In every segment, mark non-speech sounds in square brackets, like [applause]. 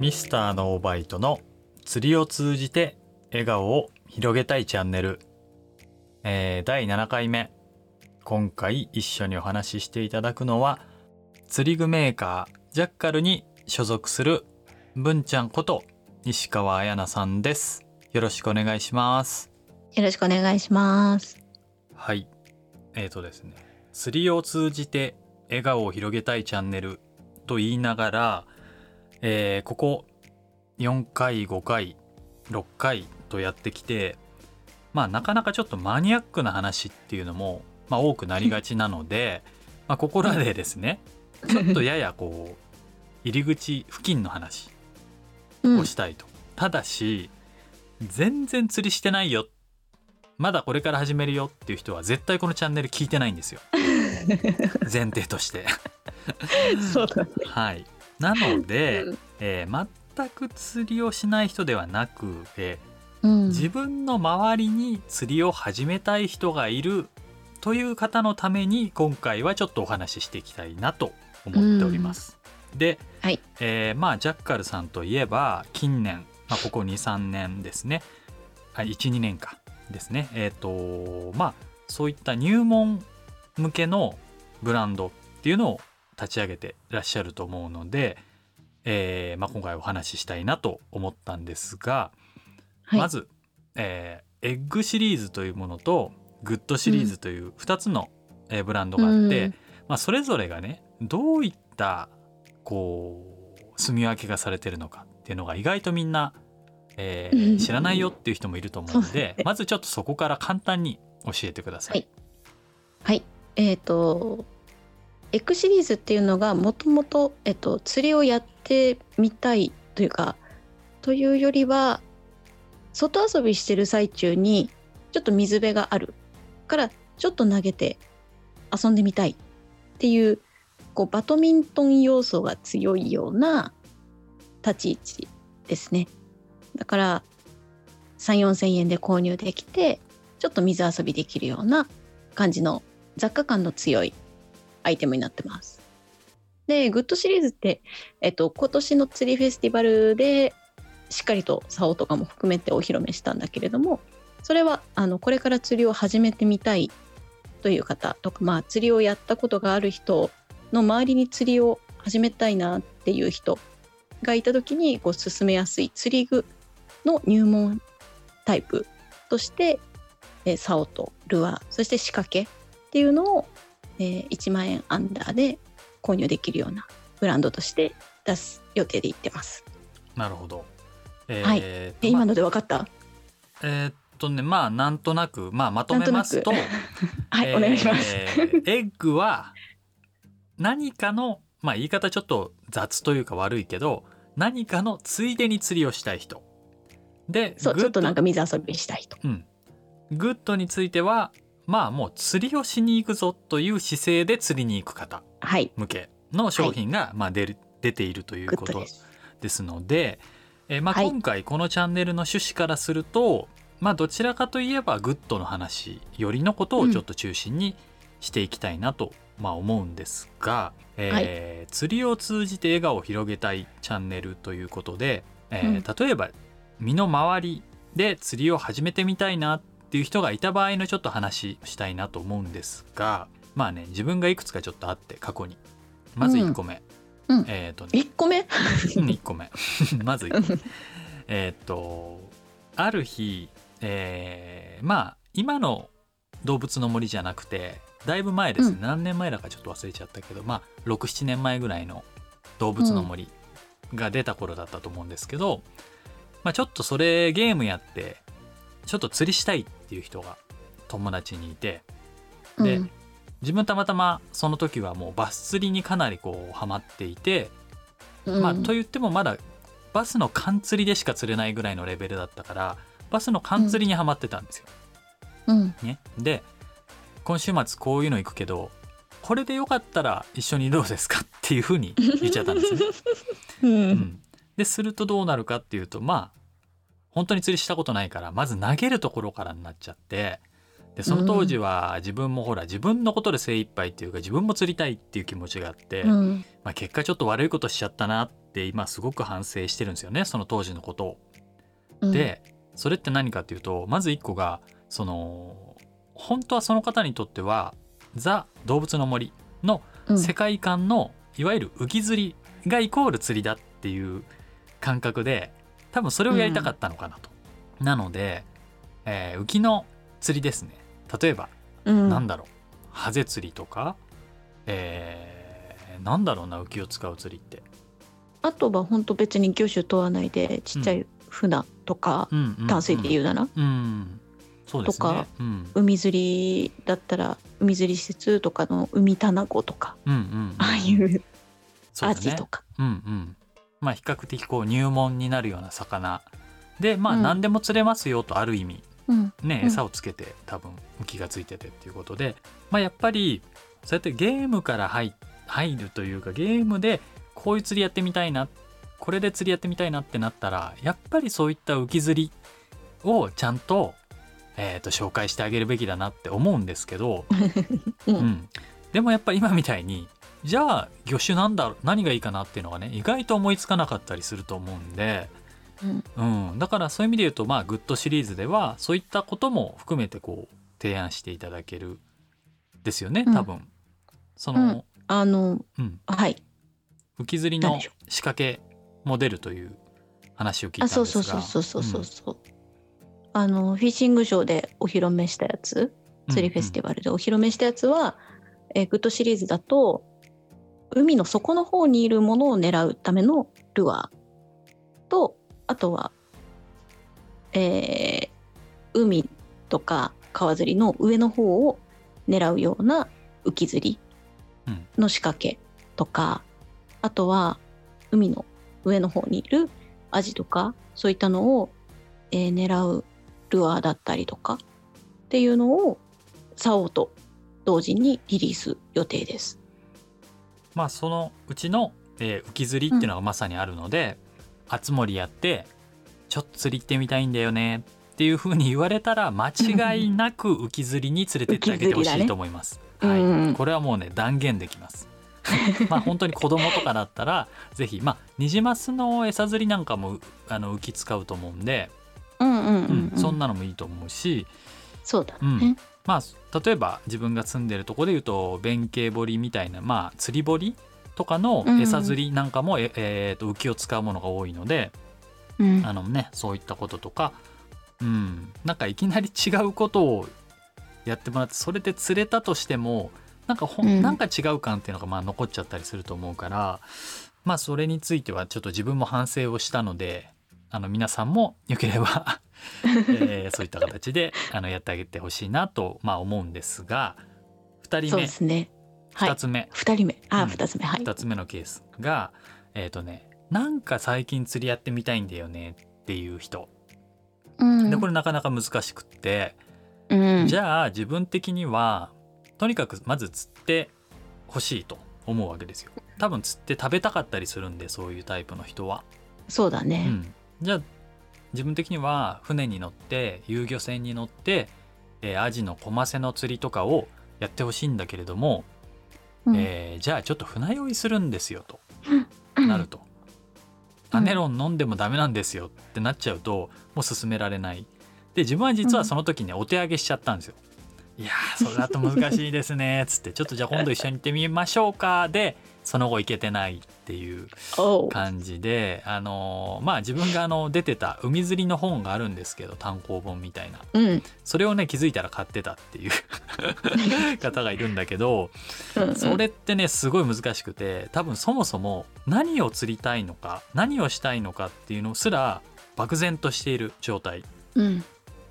ミスターのオーバイトの釣りを通じて笑顔を広げたいチャンネル、えー、第7回目。今回一緒にお話ししていただくのは釣り具メーカージャッカルに所属する文ちゃんこと西川彩奈さんです。よろしくお願いします。よろしくお願いします。はい。えーとですね。釣りを通じて笑顔を広げたいチャンネルと言いながらえー、ここ4回5回6回とやってきてまあなかなかちょっとマニアックな話っていうのも、まあ、多くなりがちなので、[laughs] まあ、ここらでですねちょっとややこう入り口付近の話をしたいと、うん、ただし全然釣りしてないよ。まだこれから始めるよっていう人は絶対このチャンネル聞いてないんですよ。[laughs] 前提として。そうだね。はいなので、うん、えー、全く釣りをしない人ではなく、えー、うん、自分の周りに釣りを始めたい人がいるという方のために今回はちょっとお話ししていきたいなと思っております。うん、で、はい、えー、まあジャッカルさんといえば近年、まあ、ここ23年ですね。12年かですね。えっ、ー、とまあそういった入門向けのブランドっていうのを立ち上げていらっしゃると思うので、えーまあ、今回お話ししたいなと思ったんですが、はい、まず、えー、 EGG シリーズというものと GOOD シリーズという2つの、うん、えー、ブランドがあって、うん、まあ、それぞれがねどういったこう住み分けがされてるのかっていうのが意外とみんな、えー、知らないよっていう人もいると思うので、まずちょっとそこから簡単に教えてください。はい、はい、えっ、ー、とエクシリーズっていうのがもともと釣りをやってみたいというかというよりは外遊びしてる最中にちょっと水辺があるからちょっと投げて遊んでみたいっていうこうバドミントン要素が強いような立ち位置ですね。だから3 4千円で購入できてちょっと水遊びできるような感じの雑貨感の強いアイテムになってます。で、グッドシリーズって、えっと、今年の釣りフェスティバルでしっかりと竿とかも含めてお披露目したんだけれども、それはあのこれから釣りを始めてみたいという方とか、まあ、釣りをやったことがある人の周りに釣りを始めたいなっていう人がいた時にこう進めやすい釣り具の入門タイプとして、え、竿とルアーそして仕掛けっていうのをえー、1万円アンダーで購入できるようなブランドとして出す予定でいってます。なるほど。えー、はい。え今ので分かった？えー、っとねまあなんとなくまあまとめますと、[laughs] はい、お願いします。エッグは何かのまあ言い方ちょっと雑というか悪いけど何かのついでに釣りをしたい人。で、そうちょっとなんか水遊びしたい人。うん。グッドについてはまあもう釣りをしに行くぞという姿勢で釣りに行く方向けの商品がまあ出る、はい、出ているということです。ので、えまあ今回このチャンネルの趣旨からすると、まあどちらかといえば GOOD の話よりのことをちょっと中心にしていきたいなと、まあ思うんですが、えーはい、釣りを通じて笑顔を広げたいチャンネルということで、えー、例えば身の回りで釣りを始めてみたいなっていう人がいた場合のちょっと話したいなと思うんですがまあね自分がいくつかちょっとあって過去に。まず1個目、うん、えっ、ー、と、ね、1個目 ?1 個目。まず1個目。えっとある日、えー、まあ今の動物の森じゃなくてだいぶ前ですね、うん、何年前だかちょっと忘れちゃったけどまあ67年前ぐらいの動物の森が出た頃だったと思うんですけど、まあ、ちょっとそれゲームやってちょっと釣りしたいっていう人が友達にいてで、うん、自分たまたまその時はもうバス釣りにかなりこうハマっていて、うん、まあと言ってもまだバスの缶釣りでしか釣れないぐらいのレベルだったからバスの缶釣りにはまってたんですよ。うん、ね、で今週末こういうの行くけどこれでよかったら一緒にどうですかっていうふうに言っちゃったんですね。[laughs] うん、でするとどうなるかっていうとまあ本当に釣りしたことないからまず投げるところからになっちゃってでその当時は自分もほら自分のことで精一杯っていうか自分も釣りたいっていう気持ちがあって、うん、まあ、結果ちょっと悪いことしちゃったなって今すごく反省してるんですよねその当時のことを。うん、でそれって何かっていうとまず1個がその本当はその方にとってはザ・動物の森の世界観の、いわゆる浮き釣りがイコール釣りだっていう感覚で多分それをやりたかったのかなと。うん、なので、えー、浮きの釣りですね。例えば、うん、なんだろう。ハゼ釣りとか、えー、なんだろうな浮きを使う釣りって。あとは本当別に魚種問わないでちっちゃい船とか、うん、淡水で言うなら、うん、ね、とか、うん、海釣りだったら海釣り施設とかの海卵とか、うんうん、ああいうアジとか。うんうんまあ、比較的こう入門になるような魚。でまあ何でも釣れますよとある意味、うん、ね、餌をつけて多分浮きがついててっていうことで、まあ、やっぱりそうやってゲームから入入るというかゲームでこういう釣りやってみたいなこれで釣りやってみたいなってなったらやっぱりそういった浮き釣りをちゃんと,、えー、と紹介してあげるべきだなって思うんですけど、[laughs] うん、うん、でもやっぱ今みたいにじゃあ魚種なんだろう何がいいかなっていうのがね意外と思いつかなかったりすると思うんで、うん、うん、だからそういう意味で言うとまあグッドシリーズではそういったことも含めてこう提案していただけるですよね多分。うん、その、うん、あの、うん、はい。浮き釣りの仕掛けも出るという話を聞いたんですが。あそうそうそうそうそうそう。あのフィッシングショーでお披露目したやつ釣りフェスティバルでお披露目したやつは、うんうん、えー、 GOOD シリーズだと海の底の方にいるものを狙うためのルアーとあとは、えー、海とか川釣りの上の方を狙うような浮き釣りの仕掛けとか、うん、あとは海の上の方にいるアジとかそういったのを、えー、狙うルアーだったりとかっていうのを竿と同時にリリース予定です。まあそのうちの、えー、浮き釣りっていうのがまさにあるので、うん、あつ森やってちょっと釣り行ってみたいんだよねっていうふうに言われたら間違いなく浮き釣りに連れてってあげてほしいと思います。ね、はい、うん、これはもうね断言できます。[laughs] まあ本当に子供とかだったらぜひまあニジマスの餌釣りなんかもあの浮き使うと思うんで、うんうんうん、うん、そんなのもいいと思うしそうだね、うんまあ、例えば自分が住んでるとこでいうと弁慶堀みたいな、まあ、釣り堀とかの餌釣りなんかも、うん、ええー、と浮きを使うものが多いので、うん、あのね、そういったこととか、うん、なんかいきなり違うことをやってもらってそれで釣れたとしてもなんかほ、うん、なんか違う感っていうのがまあ残っちゃったりすると思うからまあそれについてはちょっと自分も反省をしたのであの皆さんもよければえー、そういった形であのやってあげてほしいなと、まあ、思うんですが2人目。ですね、2つ目。2人目。あ、うん、2つ目。はい。2つ目のケースがえっ、ー、とねなんか最近釣りやってみたいんだよねっていう人、うん、でこれなかなか難しくって、うん、じゃあ自分的にはとにかくまず釣ってほしいと思うわけですよ。多分釣って食べたかったりするんでそういうタイプの人は。そうだね、うん、じゃあ自分的には船に乗って遊漁船に乗って、えー、アジのコマセの釣りとかをやってほしいんだけれども、うん、えー、じゃあちょっと船酔いするんですよと、なると。アネロン飲んでもダメなんですよってなっちゃうともう進められない。で自分は実はその時ね、お手上げしちゃったんですよ。いやそれだと難しいですねつってちょっとじゃあ今度一緒に行ってみましょうかでその後行けてないっていう感じであのまあ自分があの出てた海釣りの本があるんですけど単行本みたいな、うん、それをね気づいたら買ってたっていう [laughs] 方がいるんだけどそれってねすごい難しくて多分そもそも何を釣りたいのか何をしたいのかっていうのすら漠然としている状態っ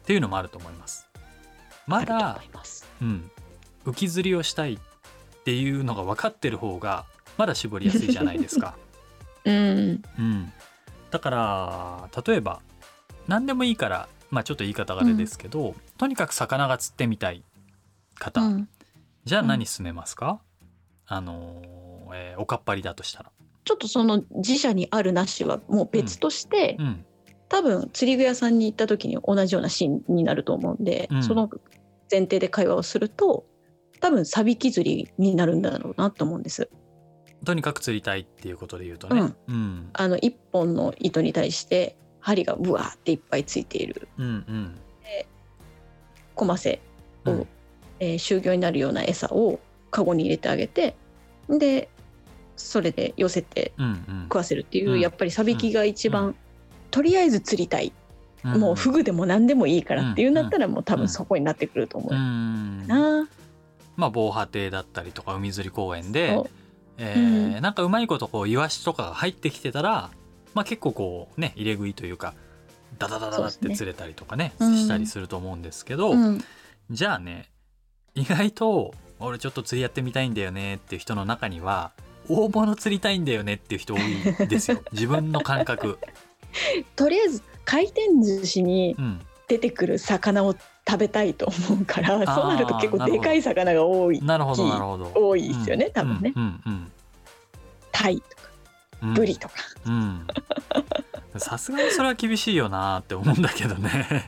ていうのもあると思います。まだ、うん、浮き釣りをしたいっていうのが分かってる方がまだ絞りやすいじゃないですか。[laughs] うん、うん、だから例えば何でもいいからまあちょっと言い方があれですけど、うん、とにかく魚が釣ってみたい方、うん、じゃあ何進めますか、あのー、えー、おかっぱりだとしたら。ちょっとその自社にあるなしはもう別として、多分釣り具屋さんに行った時に同じようなシーンになると思うんで、その前提で会話をすると多分サビキ釣りになるんだろうなと思うんです。とにかく釣りたいっていうことで言うとね、うん、あの1本の糸に対して針がブワーっていっぱいついている。うんうん、でコマセを、うん、えー、就業になるような餌をカゴに入れてあげてでそれで寄せて食わせるっていう、うん。うん、やっぱりサビキが一番、うん、とりあえず釣りたい、うん。うん、もうフグでも何でもいいからっていうんだったら、もう多分そこになってくると思う、な。まあ防波堤だったりとか海釣り公園で、えー、うん、なんかうまいことこうイワシとかが入ってきてたら、まあ、結構こうね入れ食いというかダダダダダって釣れたりとかね、ね、したりすると思うんですけど、うん、じゃあね意外と俺ちょっと釣りやってみたいんだよねっていう人の中には大物釣りたいんだよねっていう人多いですよ。[laughs] 自分の感覚。とりあえず回転寿司に出てくる魚を食べたいと思うから、うん、そうなると結構でかい魚が多いなるほどなるほど。多いですよね、うん、多分ね。タイとかブリとか。さすがにそれは厳しいよなって思うんだけどね。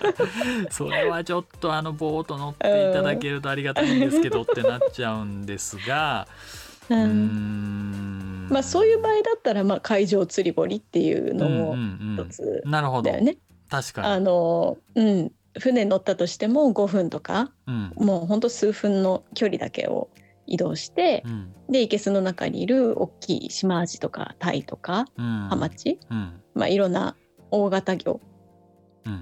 [laughs] それはちょっとあのボート乗っていただけるとありがたいんですけどってなっちゃうんですが。うん。まあそういう場合だったらまあ海上釣り堀っていうのも一つだよね。うんうんうん、確かに。あの、うん、船乗ったとしても5分とか、うん、もうほんと数分の距離だけを移動して、うん、で生けすの中にいる大きいシマアジとかタイとか、うん、ハマチ、うん、まあ、いろんな大型魚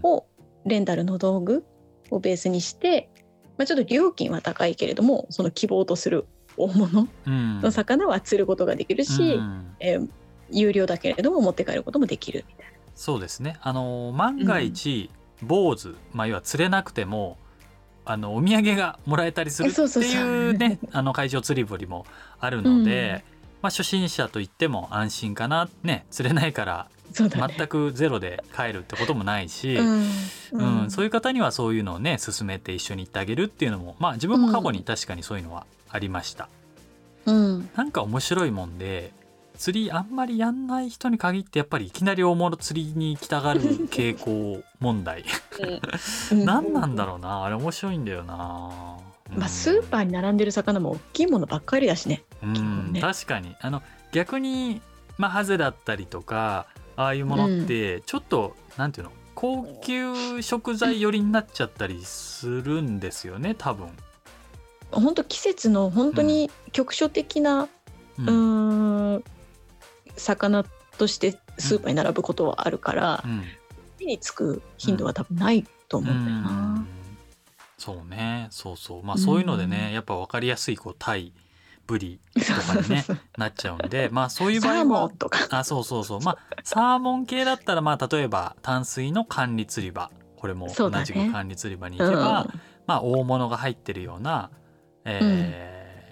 をレンタルの道具をベースにして、まあ、ちょっと料金は高いけれどもその希望とする大物の魚は釣ることができるし、うん、えー、有料だけれども持って帰ることもできるみたいな。そうですね。あの万が一、坊主、まあ、要は釣れなくてもあのお土産がもらえたりするっていうね [laughs] あの会場釣り堀もあるので、うん、まあ、初心者といっても安心かなね釣れないから全くゼロで帰るってこともないし、うん、うん。うん、そういう方にはそういうのをね進めて一緒に行ってあげるっていうのもまあ自分も過去に確かにそういうのはありました。うん、なんか面白いもんで釣りあんまりやんない人に限ってやっぱりいきなり大物釣りに行きたがる傾向問題。[laughs] 何なんだろうな。あれ面白いんだよな、まあ、スーパーに並んでる魚も大きいものばっかりだしね。うん、ね、確かに。あの逆にまあハゼだったりとかああいうものってちょっと、うん、なんていうの？高級食材寄りになっちゃったりするんですよね多分。本当季節の本当に局所的な、うん、うん魚としてスーパーに並ぶことはあるから、うん、手につく頻度は多分ないと思うんだよな。うん、そうね。そうそう。まあそういうのでね、やっぱ分かりやすいこうタイブリとかにねなっちゃうんでまあそういう場合もあそうそうそう。まあサーモン系だったらまあ例えば淡水の管理釣り場。これも同じく管理釣り場に行けば、ねうん、まあ大物が入ってるような、え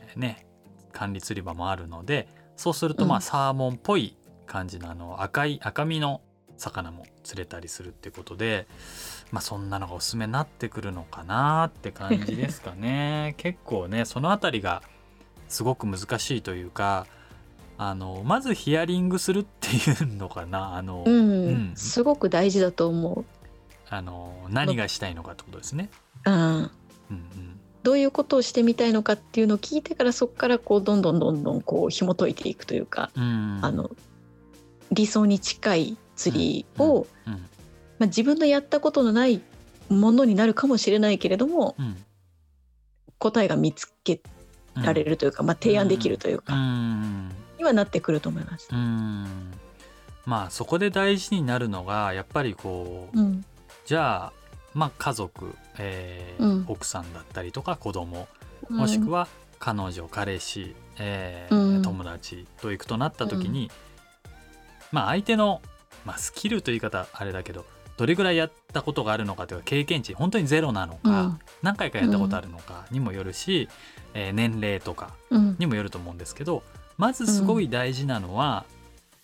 ー、うん、ね管理釣り場もあるのでそうするとまあサーモンっぽい感じのあの赤い赤身の魚も釣れたりするってことでまあそんなのがおすすめになってくるのかなって感じですかね。[laughs] 結構ねその辺りがすごく難しいというかあのまずヒアリングするっていうのかな。あの、うん、うん、すごく大事だと思う。あの何がしたいのかってことですね。うん、うんうんどういうことをしてみたいのかっていうのを聞いてからそこからこうどんどんどんどんこう紐解いていくというか、うん、あの理想に近い釣りを、うん。うん、まあ、自分のやったことのないものになるかもしれないけれども、答えが見つけられるというか、まあ、提案できるというか、にはなってくると思います。まあそこで大事になるのがやっぱりこう、じゃあまあ、家族、えー、うん、奥さんだったりとか子供もしくは彼女彼氏、えー、うん、友達と行くとなった時に、まあ相手の、まあ、スキルという言い方あれだけどどれぐらいやったことがあるのかというか経験値本当にゼロなのか、うん、何回かやったことあるのかにもよるし、うん、えー、年齢とかにもよると思うんですけど、まずすごい大事なのは、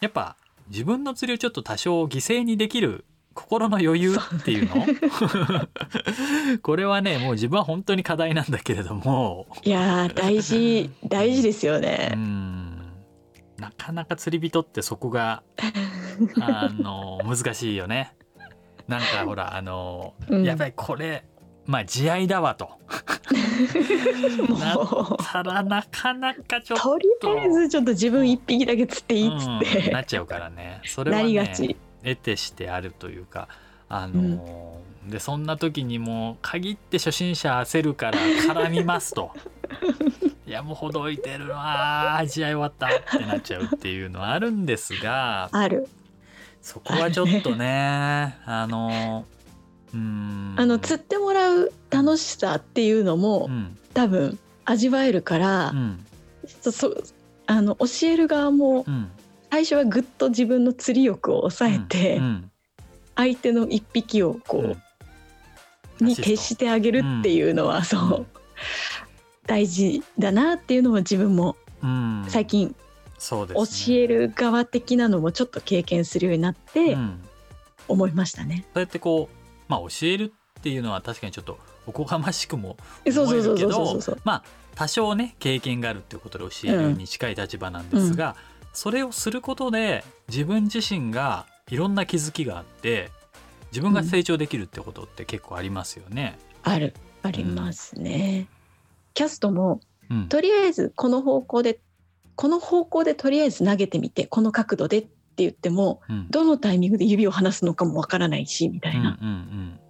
やっぱ自分の釣りをちょっと多少犠牲にできる心の余裕っていうの？これはねもう自分は本当に課題なんだけれども。いや大事大事ですよね。なかなか釣り人ってそこがあの難しいよね。なんかほらあの、うん、やっぱりこれまあ慈愛だわと。[laughs] なったらなかなかちょっと。とりあえずちょっと自分一匹だけ釣っていいっつって、うんなっちゃうからね。それはなりがねち得てしてあるというかあのーでそんな時にもう限って初心者焦るから絡みますと。[laughs] いやもうほどいてるわー試合終わったってなっちゃうっていうのはあるんですがある。そこはちょっとね [laughs] あのうーん。あの釣ってもらう楽しさっていうのも、うん。多分味わえるからう、ん。そそあの教える側もうん最初はぐっと自分の釣り欲を抑えて、うん相手の一匹をこう、うん。に徹してあげるっていうのは、そう大事だなっていうのも自分もうん。最近そうで教すね。える側的なのもちょっと経験するようになってうん。思いましたね。そうやってこう、まあ、教えるっていうのは確かにちょっとおこがましくもそう思えるけど。まあ多少ね経験があるっていうことで教えるに近い立場なんですが、それをすることで自分自身がいろんな気づきがあって自分が成長できるってことって結構ありますよね。ある。ありますね。キャストもうん。とりあえずこの方向でこの方向でとりあえず投げてみてこの角度でって言ってもうん。どのタイミングで指を離すのかもわからないしみたいな、うんうん。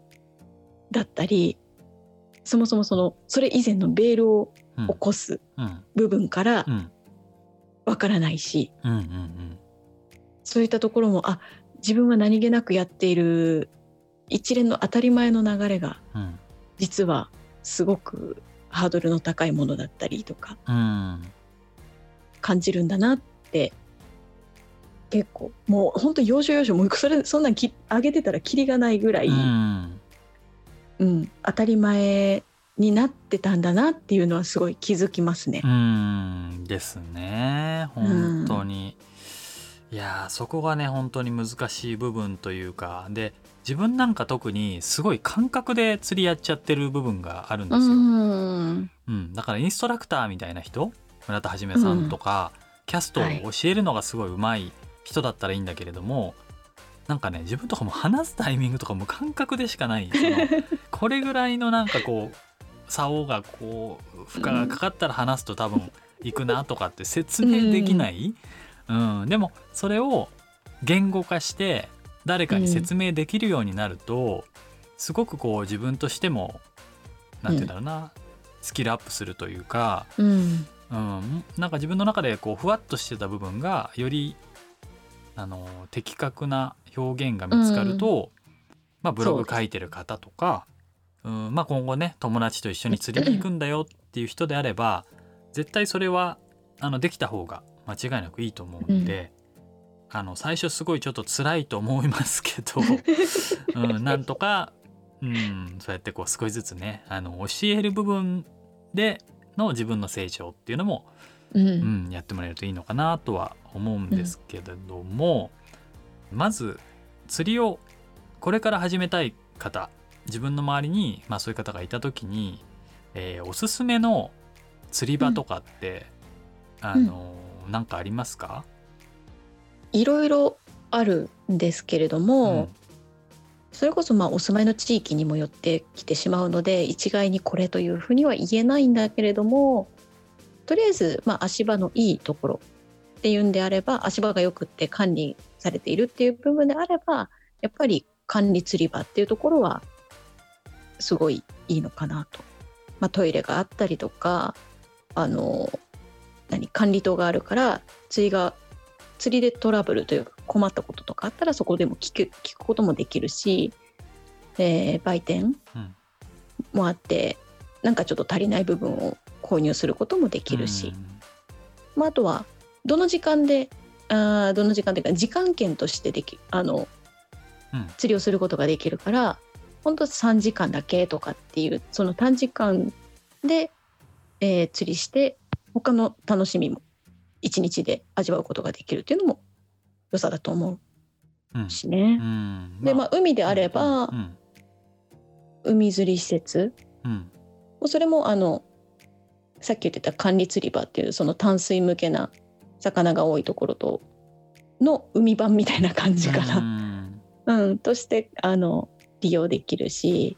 だったりそもそもそのそれ以前のベールをうん。起こすうん。部分からうんわからないし、うんうんそういったところもあ自分は何気なくやっている一連の当たり前の流れがうん。実はすごくハードルの高いものだったりとかうん。感じるんだなって結構もう本当要所要所もうそれそんなんき上げてたらキリがないぐらい、ううんん当たり前になってたんだなっていうのはすごい気づきますね。う。んですね。本当に、いやーそこがね本当に難しい部分というかで自分なんか特にすごい感覚で釣りやっちゃってる部分があるんですよ、ん。うん、だからインストラクターみたいな人村田はじめさんとか、キャストを教えるのがすごい上手い人だったらいいんだけれども、なんかね自分とかも話すタイミングとかも感覚でしかない [laughs] これぐらいのなんかこう竿がこう負荷がかかったら話すと多分行くなとかって説明できない、うん。でもそれを言語化して誰かに説明できるようになると、すごくこう自分としてもなんて言うんだろうな、スキルアップするというか、うん。うん、なんか自分の中でこうふわっとしてた部分がよりあの的確な表現が見つかると、まあ、ブログ書いてる方とかうん、まあ、今後ね友達と一緒に釣りに行くんだよっていう人であれば絶対それはあのできた方が間違いなくいいと思うんで、あの最初すごいちょっと辛いと思いますけど、うん、なんとか、うん、そうやってこう少しずつねあの教える部分での自分の成長っていうのも、うん。うん、やってもらえるといいのかなとは思うんですけれども、まず釣りをこれから始めたい方自分の周りに、まあ、そういう方がいた時に、えーおすすめの釣り場とかって、あのなんかありますか、いろいろあるんですけれども、それこそまあお住まいの地域にもよってきてしまうので一概にこれというふうには言えないんだけれどもとりあえずまあ足場のいいところっていうんであれば足場がよくって管理されているっていう部分であればやっぱり管理釣り場っていうところはすごいいいのかなと。まあ、トイレがあったりとかあの何管理棟があるから釣りが釣りでトラブルというか困ったこととかあったらそこでも聞く聞くこともできるし、えー売店うんもあってなんかちょっと足りない部分を購入することもできるし、まあ、あとはどの時間であーどの時間というか時間券としてできあのうん。釣りをすることができるから本当3時間だけとかっていうその短時間で、えー釣りして他の楽しみも1日で味わうことができるっていうのも良さだと思うん。うしね。うん。でまあ海であれば、うん。海釣り施設。うん。もうそれもあのさっき言ってた管理釣り場っていうその淡水向けな魚が多いところとの海版みたいな感じかうな、ん。うん。としてあの利用できるし、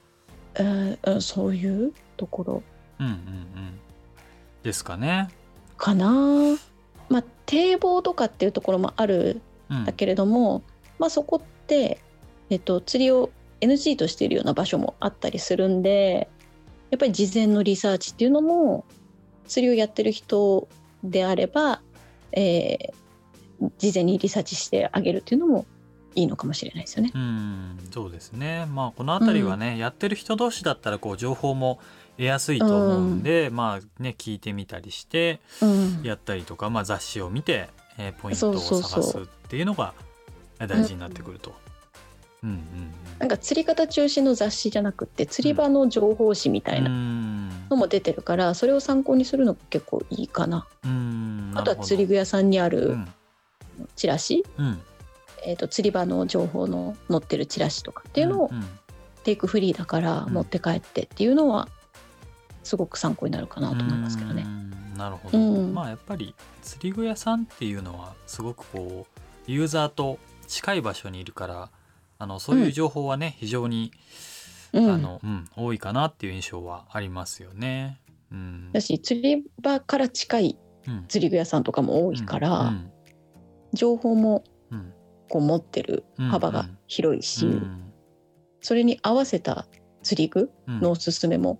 うんうんそういうところ。うんうんうん。ですかね。かな。まあ堤防とかっていうところもあるんだけれども、うん、まあそこって、えっと、釣りを NG としているような場所もあったりするんでやっぱり事前のリサーチっていうのも釣りをやってる人であれば、えー、事前にリサーチしてあげるっていうのもいいのかもしれないですよね。うんそうですね。まあこの辺りはね、うん、やってる人同士だったらこう情報も得やすいと思うんで、うん、まあね聞いてみたりしてやったりとか、うん、まあ雑誌を見て、えー、ポイントを探すっていうのが大事になってくると。うんうん、なんか釣り方中心の雑誌じゃなくて釣り場の情報誌みたいなのも出てるから、それを参考にするのが結構いいかな。あとは釣り具屋さんにあるチラシ、うんえーと、釣り場の情報の載ってるチラシとかっていうのを、テイクフリーだから持って帰ってっていうのはすごく参考になるかなと思いますけどね。なるほど、うん、まあやっぱり釣り具屋さんっていうのはすごくこうユーザーと近い場所にいるからあのそういう情報はね、うん、非常に、あのうん、多いかなっていう印象はありますよね。うん、だし釣り場から近い釣り具屋さんとかも多いから、情報もこう持ってる幅が広いし、それに合わせた釣り具のおすすめも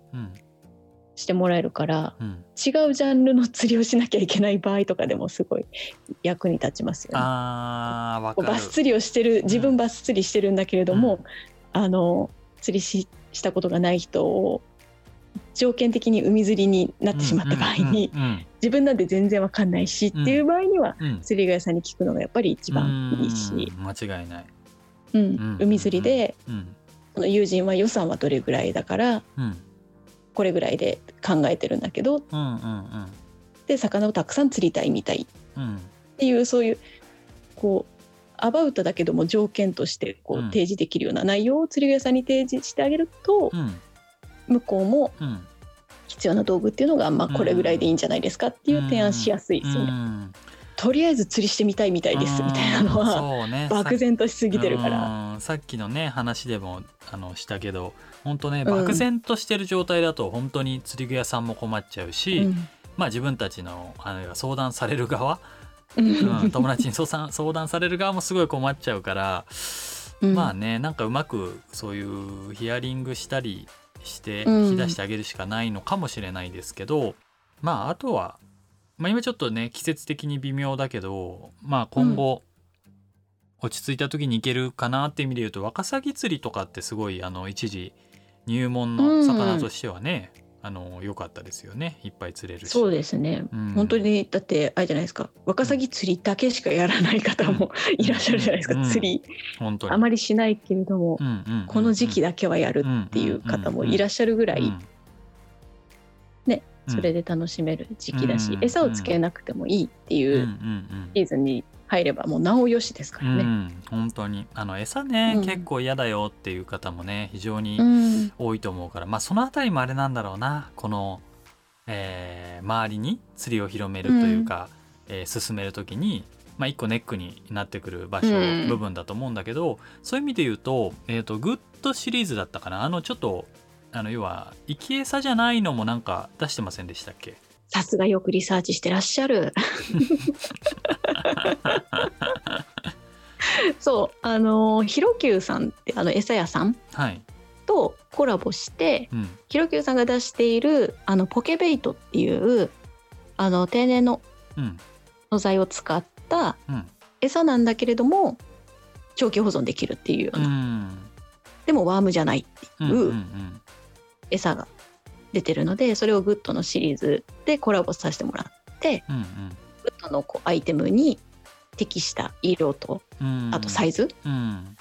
してもらえるから、うん、違うジャンルの釣りをしなきゃいけない場合とかでもすごい役に立ちますよね。あバス釣りをしてる自分バス釣りしてるんだけれども、うん、あの釣りししたことがない人を条件的に海釣りになってしまった場合に自分なんて全然わかんないしっていう場合には釣り具屋さんに聞くのがやっぱり一番いいし。間違いない、うん、海釣りでこの友人は予算はどれぐらいだからこれぐらいで考えてるんだけどで魚をたくさん釣りたいみたいっていうそういうこうアバウトだけども条件としてこう提示できるような内容を釣り具屋さんに提示してあげると、向こうも必要な道具っていうのが、まあ、これぐらいでいいんじゃないですかっていう提案しやすいですよね。とりあえず釣りしてみたいみたいですみたいなのは、ね、漠然としすぎてるから。さっきのね話でもあのしたけど本当ね漠然としてる状態だと本当に釣り具屋さんも困っちゃうし、うん、まあ自分たちのあの相談される側、うん、友達に相談 [laughs] 相談される側もすごい困っちゃうから、うん、まあねなんかうまくそういうヒアリングしたりして引き出してあげるしかないのかもしれないですけど、まああとは、まあ、今ちょっとね季節的に微妙だけどまあ今後、落ち着いた時に行けるかなって意味で言うとワカサギ釣りとかってすごいあの一時入門の魚としてはね、あの良かったですよね。いっぱい釣れるし。そうですね、うん、本当にだってあれじゃないですか。ワカサギ釣りだけしかやらない方もいらっしゃるじゃないですか、うん、釣り。本当に。あまりしないけれども、うん、この時期だけはやるっていう方もいらっしゃるぐらい、ねそれで楽しめる時期だし、餌をつけなくてもいいっていうシーズンに入ればもうなおよしですからね。うん、本当に。あの餌ね、うん、結構嫌だよっていう方もね非常に多いと思うから、まあその辺りもあれなんだろうな。この、えー、周りに釣りを広めるというか、うん、えー、進める時に、まあ、一個ネックになってくる場所、部分だと思うんだけどそういう意味で言うと,、えーと、 GOOD シリーズだったかな。あのちょっとあの要は生き餌じゃないのもなんか出してませんでしたっけ？さすがよくリサーチしてらっしゃる。[laughs] [laughs] そうあのヒロキューさんってあの餌屋さん、はい、とコラボして、うん、ヒロキューさんが出しているあのポケベイトっていうあの天然の素材を使った餌なんだけれども、長期保存できるっていうような、うん、でもワームじゃないっていう餌が出てるのでそれを GOOD のシリーズでコラボさせてもらって、うんうん、 GOOD のこうアイテムに適した色と、あとサイズ、うん、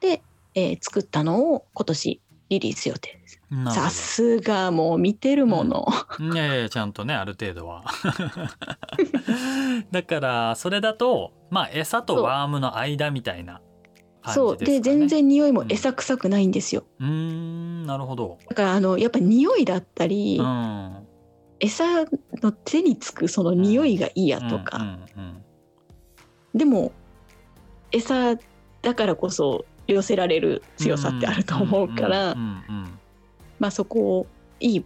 で、えー、作ったのを今年リリース予定です。さすがもう見てるもの、うん、いやいやちゃんとねある程度は。[laughs] だからそれだとまあ餌とワームの間みたいなそう。で全然匂いも餌臭くないんですよ。うん、なるほど。だからあのやっぱ匂いだったり、うん、餌の手につくその匂いが嫌とか、でも餌だからこそ寄せられる強さってあると思うからまあそこをいい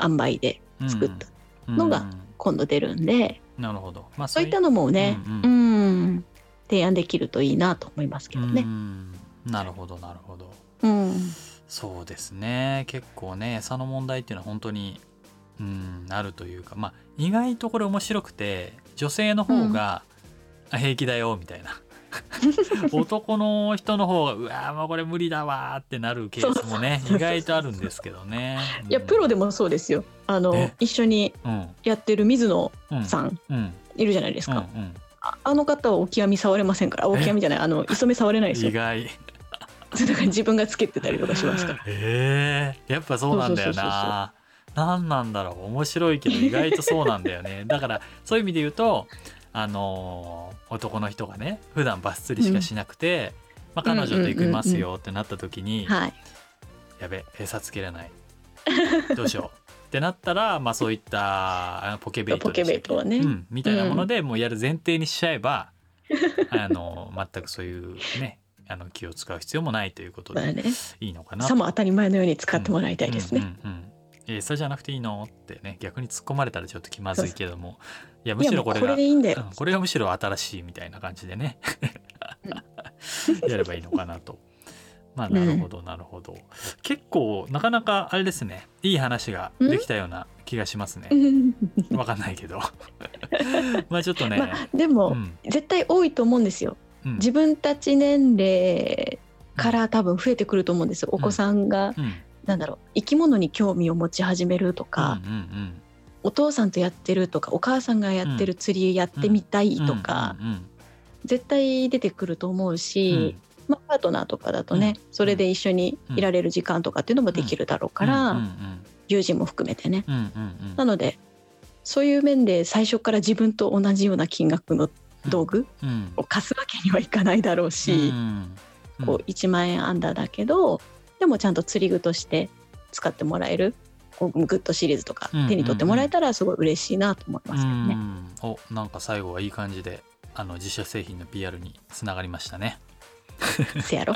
塩梅で作ったのが今度出るんで、うん、なるほど、まあ、そういったのもね、うん、うん、提案できるといいなと思いますけどね。なるほどなるほど。うん、そうですね。結構ね餌の問題っていうのは本当にうんあるというかまあ意外とこれ面白くて女性の方が、うん、平気だよみたいな。[laughs] 男の人の方がうわもうこれ無理だわってなるケースもね意外とあるんですけどね。いやプロでもそうですよ。あの一緒にやってる水野さん、いるじゃないですか。うんうん。あの方はオキアミ触れませんからオキアミじゃない。あの磯目触れないですよ。意外。[laughs] だから自分がつけてたりとかしますから。[laughs] へえやっぱそうなんだよな。何なんだろう。面白いけど意外とそうなんだよね。だからそういう意味で言うとあのー、男の人がね普段バス釣りしかしなくて、うん、まあ、彼女と行きますよってなった時に、はい、やべ餌つけれない。どうしよう。[laughs] ってなったら、まあ、そういったポケベイトみたいなものでもうやる前提にしちゃえば、あの全くそういうねあの気を使う必要もないということで、いいのかなさも当たり前のように使ってもらいたいですね。うんうんうん餌じゃなくていいの？ってね逆に突っ込まれたらちょっと気まずいけども。いやむしろこれがこれいいんこれがむしろ新しいみたいな感じでね。[laughs] やればいいのかなと。まあなるほどなるほど、うん、結構なかなかあれですね。いい話ができたような気がしますね。わかんないけど。[laughs] まあちょっとね、まあ、でも、うん、絶対多いと思うんですよ。自分たち年齢から多分増えてくると思うんですよ、お子さんがなんだろう生き物に興味を持ち始めるとか、うんうんうん、お父さんとやってるとかお母さんがやってる釣りやってみたいとか、うんうんうん、絶対出てくると思うし、うん、まあ、パートナーとかだとね、うん、それで一緒にいられる時間とかっていうのもできるだろうから、友人も含めてね。なのでそういう面で最初から自分と同じような金額の道具を貸すわけにはいかないだろうし、こう1万円アンダーだけどでもちゃんと釣り具として使ってもらえるグッドシリーズとか手に取ってもらえたらすごい嬉しいなと思いますけどね。おなんか最後はいい感じであの自社製品の PR につながりましたね。せやろ。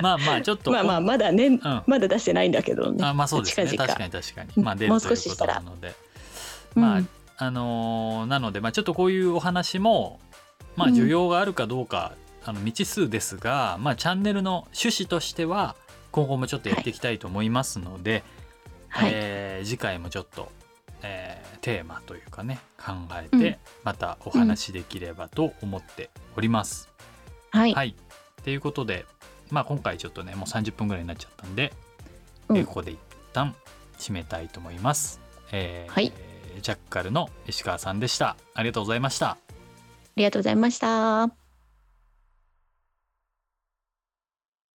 まあまあちょっと [laughs] まあまあまだね、うん、まだ出してないんだけどね。あまあそうですね。確かに確かに。まあ出るということなので、まあ、あのー、なのでまあちょっとこういうお話もまあ需要があるかどうかあの未知数ですが、まあ、チャンネルの趣旨としては今後もちょっとやっていきたいと思いますので、はい、えー、次回もちょっと、えー、テーマというかね考えてまたお話できればと思っております。うん、はい、はい、ということで、まあ、今回ちょっとねもう30分ぐらいになっちゃったんで、うん、えここで一旦締めたいと思います。えー、はい、ジャッカルの石川さんでした。ありがとうございました。ありがとうございました。